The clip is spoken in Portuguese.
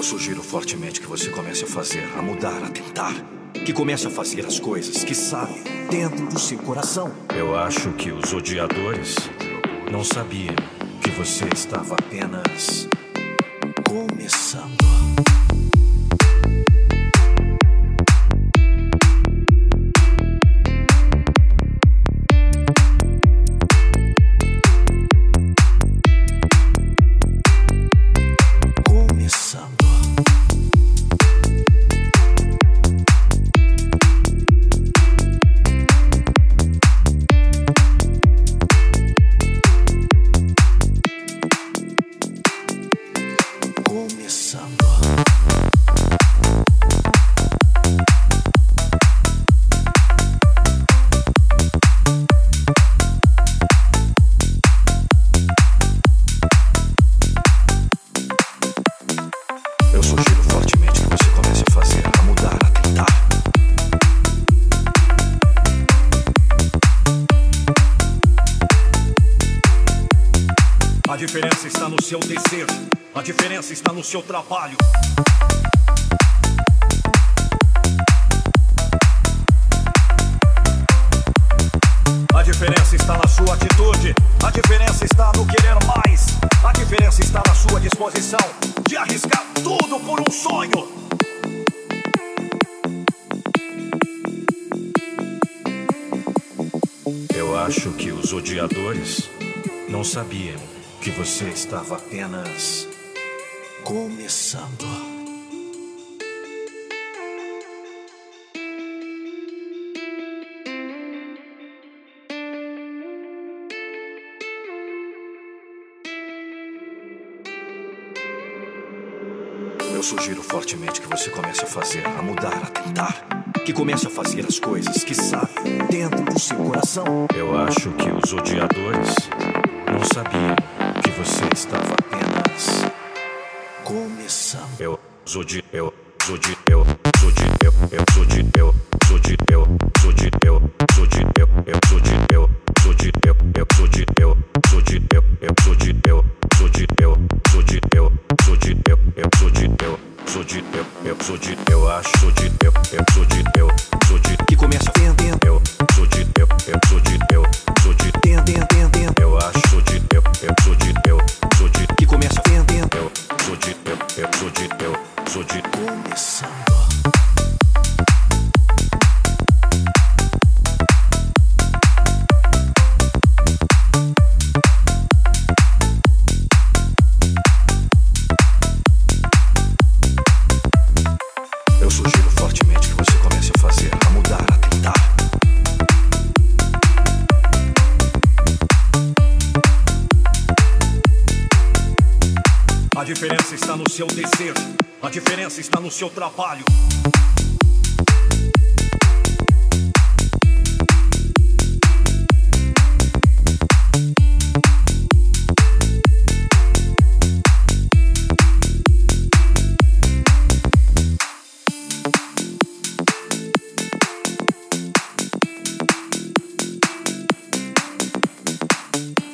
Eu sugiro fortemente que você comece a fazer, a mudar, a tentar. Que comece a fazer as coisas que sabe dentro do seu coração. Eu acho que os odiadores não sabiam que você estava apenas começando. A diferença está no seu desejo, a diferença está no seu trabalho. A diferença está na sua atitude, a diferença está no querer mais, a diferença está na sua disposição de arriscar tudo por um sonho. Eu acho que os odiadores não sabiam que você estava apenas começando. Eu sugiro fortemente que você comece a fazer, a mudar, a tentar. Que comece a fazer as coisas que sabe dentro do seu coração. Eu acho que os odiadores não sabiam Eu, zodi, eu, zodi, eu, zodi, eu, eu, zodi, eu, zodi, eu, zodi, eu, zodi, eu, eu, zodi, eu, zodi, eu, eu, zodi, eu, zodi, eu, eu, A diferença está no seu desejo, a diferença está no seu trabalho. Thank